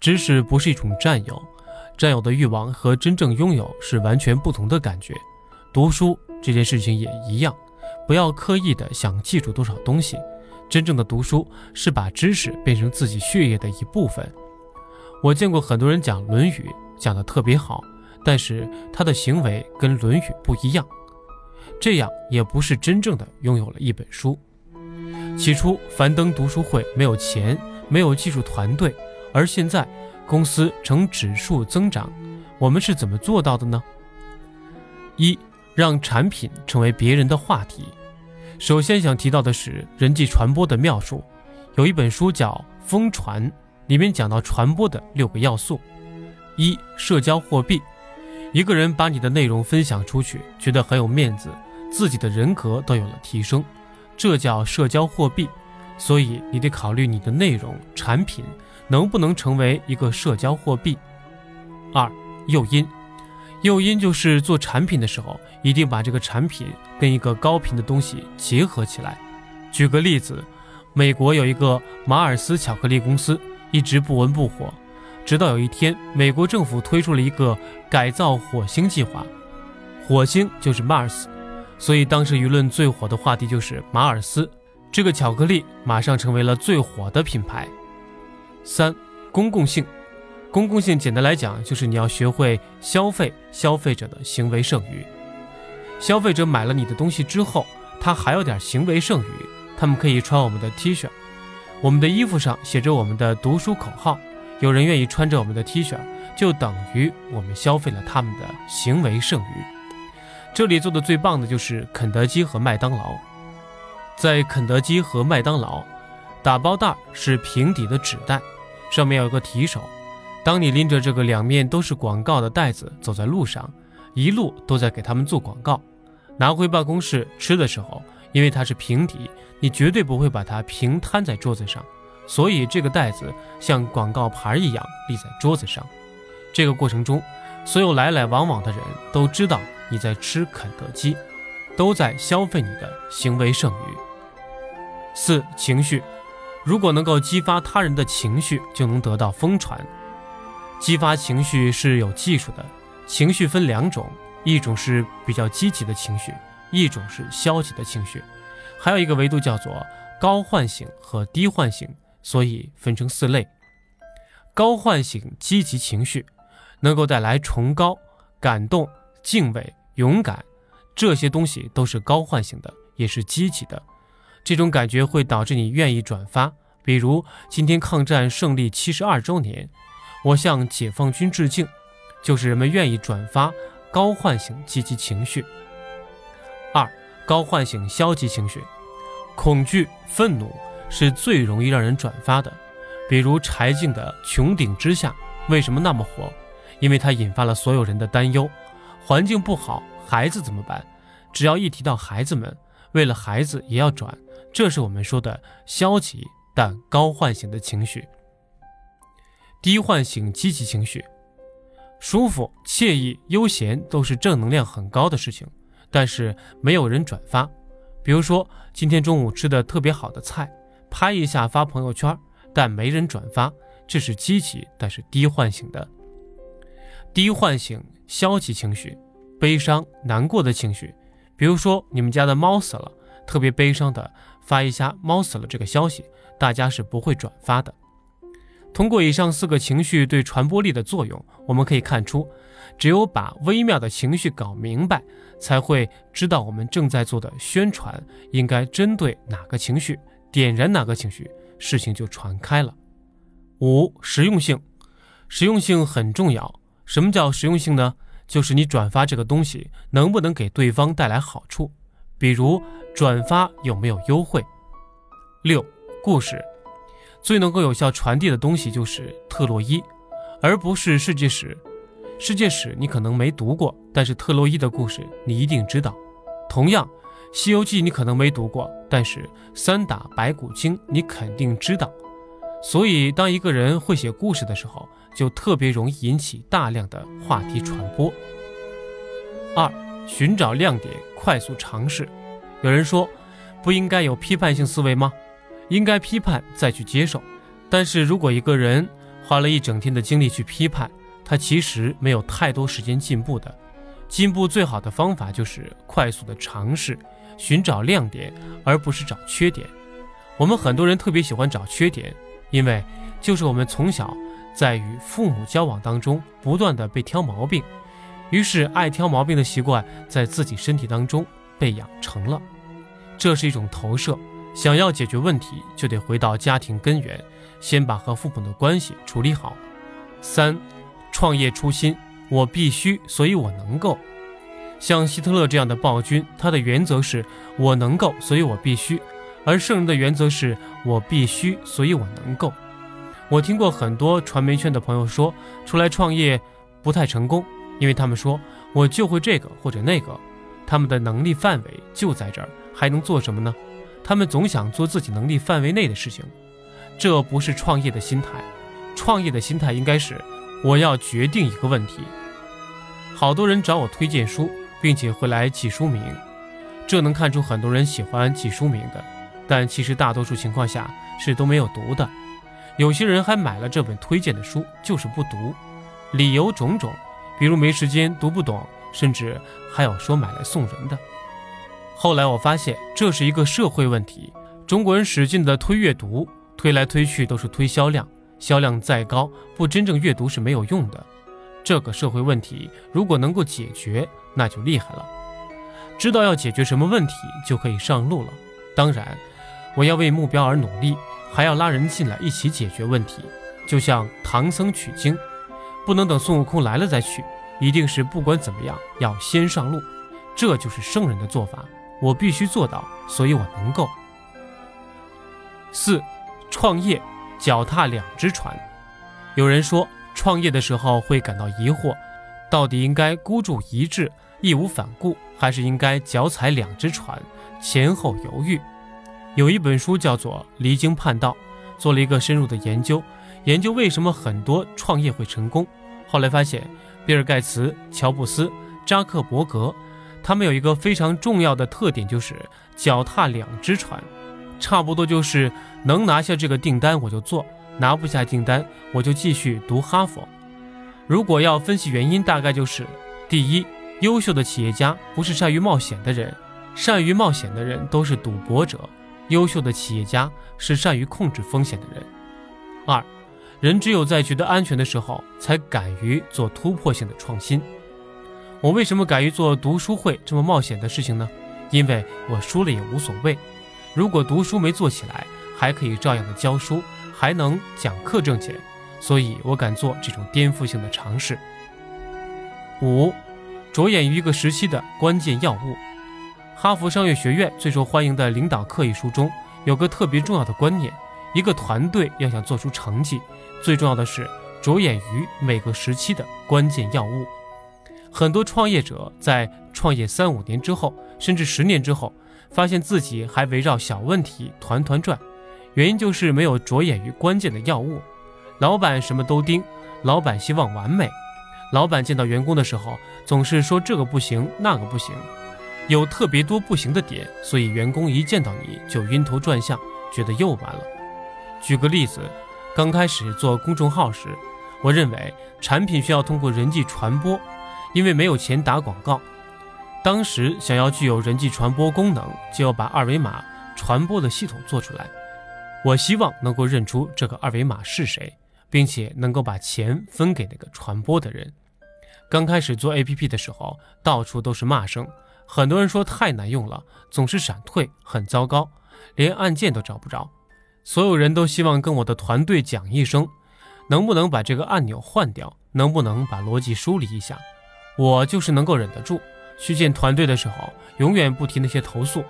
知识不是一种占有，占有的欲望和真正拥有是完全不同的感觉。读书这件事情也一样，不要刻意的想记住多少东西，真正的读书是把知识变成自己血液的一部分。我见过很多人讲《论语》，讲得特别好，但是他的行为跟《论语》不一样，这样也不是真正的拥有了一本书。起初，樊登读书会没有钱，没有技术团队，而现在公司呈指数增长，我们是怎么做到的呢？一，让产品成为别人的话题。首先想提到的是人际传播的妙术，有一本书叫《疯传》，里面讲到传播的六个要素：一，社交货币，一个人把你的内容分享出去，觉得很有面子，自己的人格都有了提升。这叫社交货币，所以你得考虑你的内容产品能不能成为一个社交货币。二，诱因，诱因就是做产品的时候，一定把这个产品跟一个高频的东西结合起来。举个例子，美国有一个马尔斯巧克力公司，一直不温不火，直到有一天，美国政府推出了一个改造火星计划，火星就是 Mars。所以当时舆论最火的话题就是马尔斯这个巧克力，马上成为了最火的品牌。三、公共性，公共性简单来讲就是你要学会消费消费者的行为剩余。消费者买了你的东西之后，他还有点行为剩余，他们可以穿我们的 T 恤，我们的衣服上写着我们的读书口号，有人愿意穿着我们的 T 恤，就等于我们消费了他们的行为剩余。这里做的最棒的就是肯德基和麦当劳。在肯德基和麦当劳，打包袋是平底的纸袋，上面有个提手。当你拎着这个两面都是广告的袋子走在路上，一路都在给他们做广告。拿回办公室吃的时候，因为它是平底，你绝对不会把它平摊在桌子上，所以这个袋子像广告牌一样立在桌子上。这个过程中，所有来来往往的人都知道。你在吃肯德基，都在消费你的行为剩余。四情绪，如果能够激发他人的情绪，就能得到疯传。激发情绪是有技术的，情绪分两种，一种是比较积极的情绪，一种是消极的情绪，还有一个维度叫做高唤醒和低唤醒，所以分成四类。高唤醒积极情绪，能够带来崇高、感动、敬畏。勇敢，这些东西都是高唤醒的，也是积极的。这种感觉会导致你愿意转发。比如今天抗战胜利七十二周年，我向解放军致敬，就是人们愿意转发，高唤醒积极情绪。二，高唤醒消极情绪，恐惧、愤怒是最容易让人转发的。比如柴静的《穹顶之下》为什么那么火？因为它引发了所有人的担忧。环境不好，孩子怎么办？只要一提到孩子们，为了孩子也要转，这是我们说的消极但高唤醒的情绪。低唤醒积极情绪，舒服、惬意、悠闲都是正能量很高的事情，但是没有人转发。比如说今天中午吃的特别好的菜，拍一下发朋友圈，但没人转发，这是积极但是低唤醒的。低唤醒消极情绪，悲伤难过的情绪，比如说你们家的猫死了，特别悲伤的发一下猫死了这个消息，大家是不会转发的。通过以上四个情绪对传播力的作用，我们可以看出，只有把微妙的情绪搞明白，才会知道我们正在做的宣传应该针对哪个情绪，点燃哪个情绪，事情就传开了。五实用性，实用性很重要。什么叫实用性呢？就是你转发这个东西能不能给对方带来好处，比如转发有没有优惠。六故事最能够有效传递的东西就是特洛伊，而不是世界史。世界史你可能没读过，但是特洛伊的故事你一定知道。同样，《西游记》你可能没读过，但是三打白骨精你肯定知道。所以，当一个人会写故事的时候，就特别容易引起大量的话题传播。二，寻找亮点，快速尝试。有人说，不应该有批判性思维吗？应该批判再去接受。但是如果一个人花了一整天的精力去批判，他其实没有太多时间进步的。进步最好的方法就是快速的尝试，寻找亮点，而不是找缺点。我们很多人特别喜欢找缺点，因为就是我们从小在与父母交往当中不断的被挑毛病，于是爱挑毛病的习惯在自己身体当中被养成了。这是一种投射。想要解决问题，就得回到家庭根源，先把和父母的关系处理好。三，创业初心。我必须，所以我能够。像希特勒这样的暴君，他的原则是我能够，所以我必须；而圣人的原则是我必须，所以我能够。我听过很多传媒圈的朋友说，出来创业不太成功，因为他们说我就会这个或者那个，他们的能力范围就在这儿，还能做什么呢？他们总想做自己能力范围内的事情，这不是创业的心态。创业的心态应该是我要决定一个问题。好多人找我推荐书，并且会来记书名，这能看出很多人喜欢记书名的，但其实大多数情况下是都没有读的。有些人还买了这本推荐的书，就是不读，理由种种，比如没时间、读不懂，甚至还有说买来送人的。后来我发现这是一个社会问题，中国人使劲的推阅读，推来推去都是推销量，销量再高，不真正阅读是没有用的。这个社会问题如果能够解决，那就厉害了。知道要解决什么问题，就可以上路了。当然，我要为目标而努力，还要拉人进来一起解决问题。就像唐僧取经，不能等孙悟空来了再取，一定是不管怎么样要先上路。这就是圣人的做法，我必须做到，所以我能够。四，创业脚踏两只船。有人说。创业的时候会感到疑惑，到底应该孤注一掷、义无反顾，还是应该脚踩两只船，前后犹豫？有一本书叫做《离经叛道》，做了一个深入的研究，研究为什么很多创业会成功。后来发现，比尔·盖茨、乔布斯、扎克伯格，他们有一个非常重要的特点，就是脚踏两只船，差不多就是能拿下这个订单我就做。拿不下订单，我就继续读哈佛。如果要分析原因，大概就是：第一，优秀的企业家不是善于冒险的人，善于冒险的人都是赌博者；优秀的企业家是善于控制风险的人。二，人只有在觉得安全的时候，才敢于做突破性的创新。我为什么敢于做读书会这么冒险的事情呢？因为我输了也无所谓。如果读书没做起来，还可以照样的教书。还能讲课挣钱，所以我敢做这种颠覆性的尝试。五，着眼于一个时期的关键要务。哈佛商业学院最受欢迎的领导课一书中有个特别重要的观念：一个团队要想做出成绩，最重要的是着眼于每个时期的关键要务。很多创业者在创业三五年之后，甚至十年之后，发现自己还围绕小问题团团转。原因就是没有着眼于关键的要务，老板什么都盯，老板希望完美，老板见到员工的时候总是说这个不行那个不行，有特别多不行的点，所以员工一见到你就晕头转向，觉得又完了。举个例子，刚开始做公众号时，我认为产品需要通过人际传播，因为没有钱打广告，当时想要具有人际传播功能，就要把二维码传播的系统做出来。我希望能够认出这个二维码是谁，并且能够把钱分给那个传播的人。刚开始做 APP 的时候，到处都是骂声，很多人说太难用了，总是闪退，很糟糕，连按键都找不着。所有人都希望跟我的团队讲一声，能不能把这个按钮换掉，能不能把逻辑梳理一下。我就是能够忍得住，去见团队的时候，永远不提那些投诉，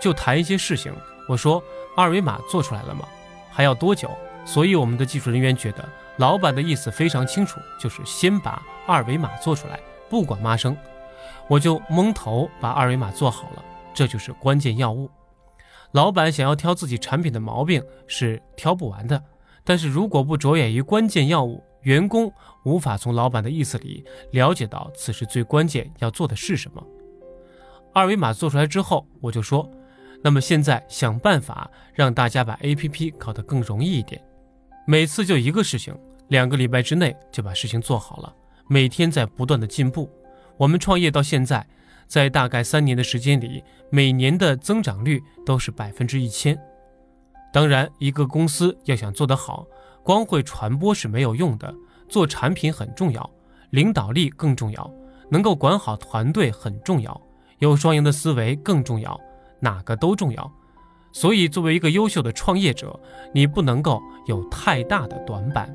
就谈一些事情。我说。二维码做出来了吗？还要多久？所以我们的技术人员觉得老板的意思非常清楚，就是先把二维码做出来，不管骂声。我就蒙头把二维码做好了，这就是关键要务。老板想要挑自己产品的毛病是挑不完的，但是如果不着眼于关键要务，员工无法从老板的意思里了解到此时最关键要做的是什么。二维码做出来之后，我就说。那么现在想办法让大家把 APP 搞得更容易一点，每次就一个事情，两个礼拜之内就把事情做好了，每天在不断的进步。我们创业到现在，在大概三年的时间里，每年的增长率都是百分之一千。当然，一个公司要想做得好，光会传播是没有用的，做产品很重要，领导力更重要，能够管好团队很重要，有双赢的思维更重要，哪个都重要。所以，作为一个优秀的创业者，你不能够有太大的短板。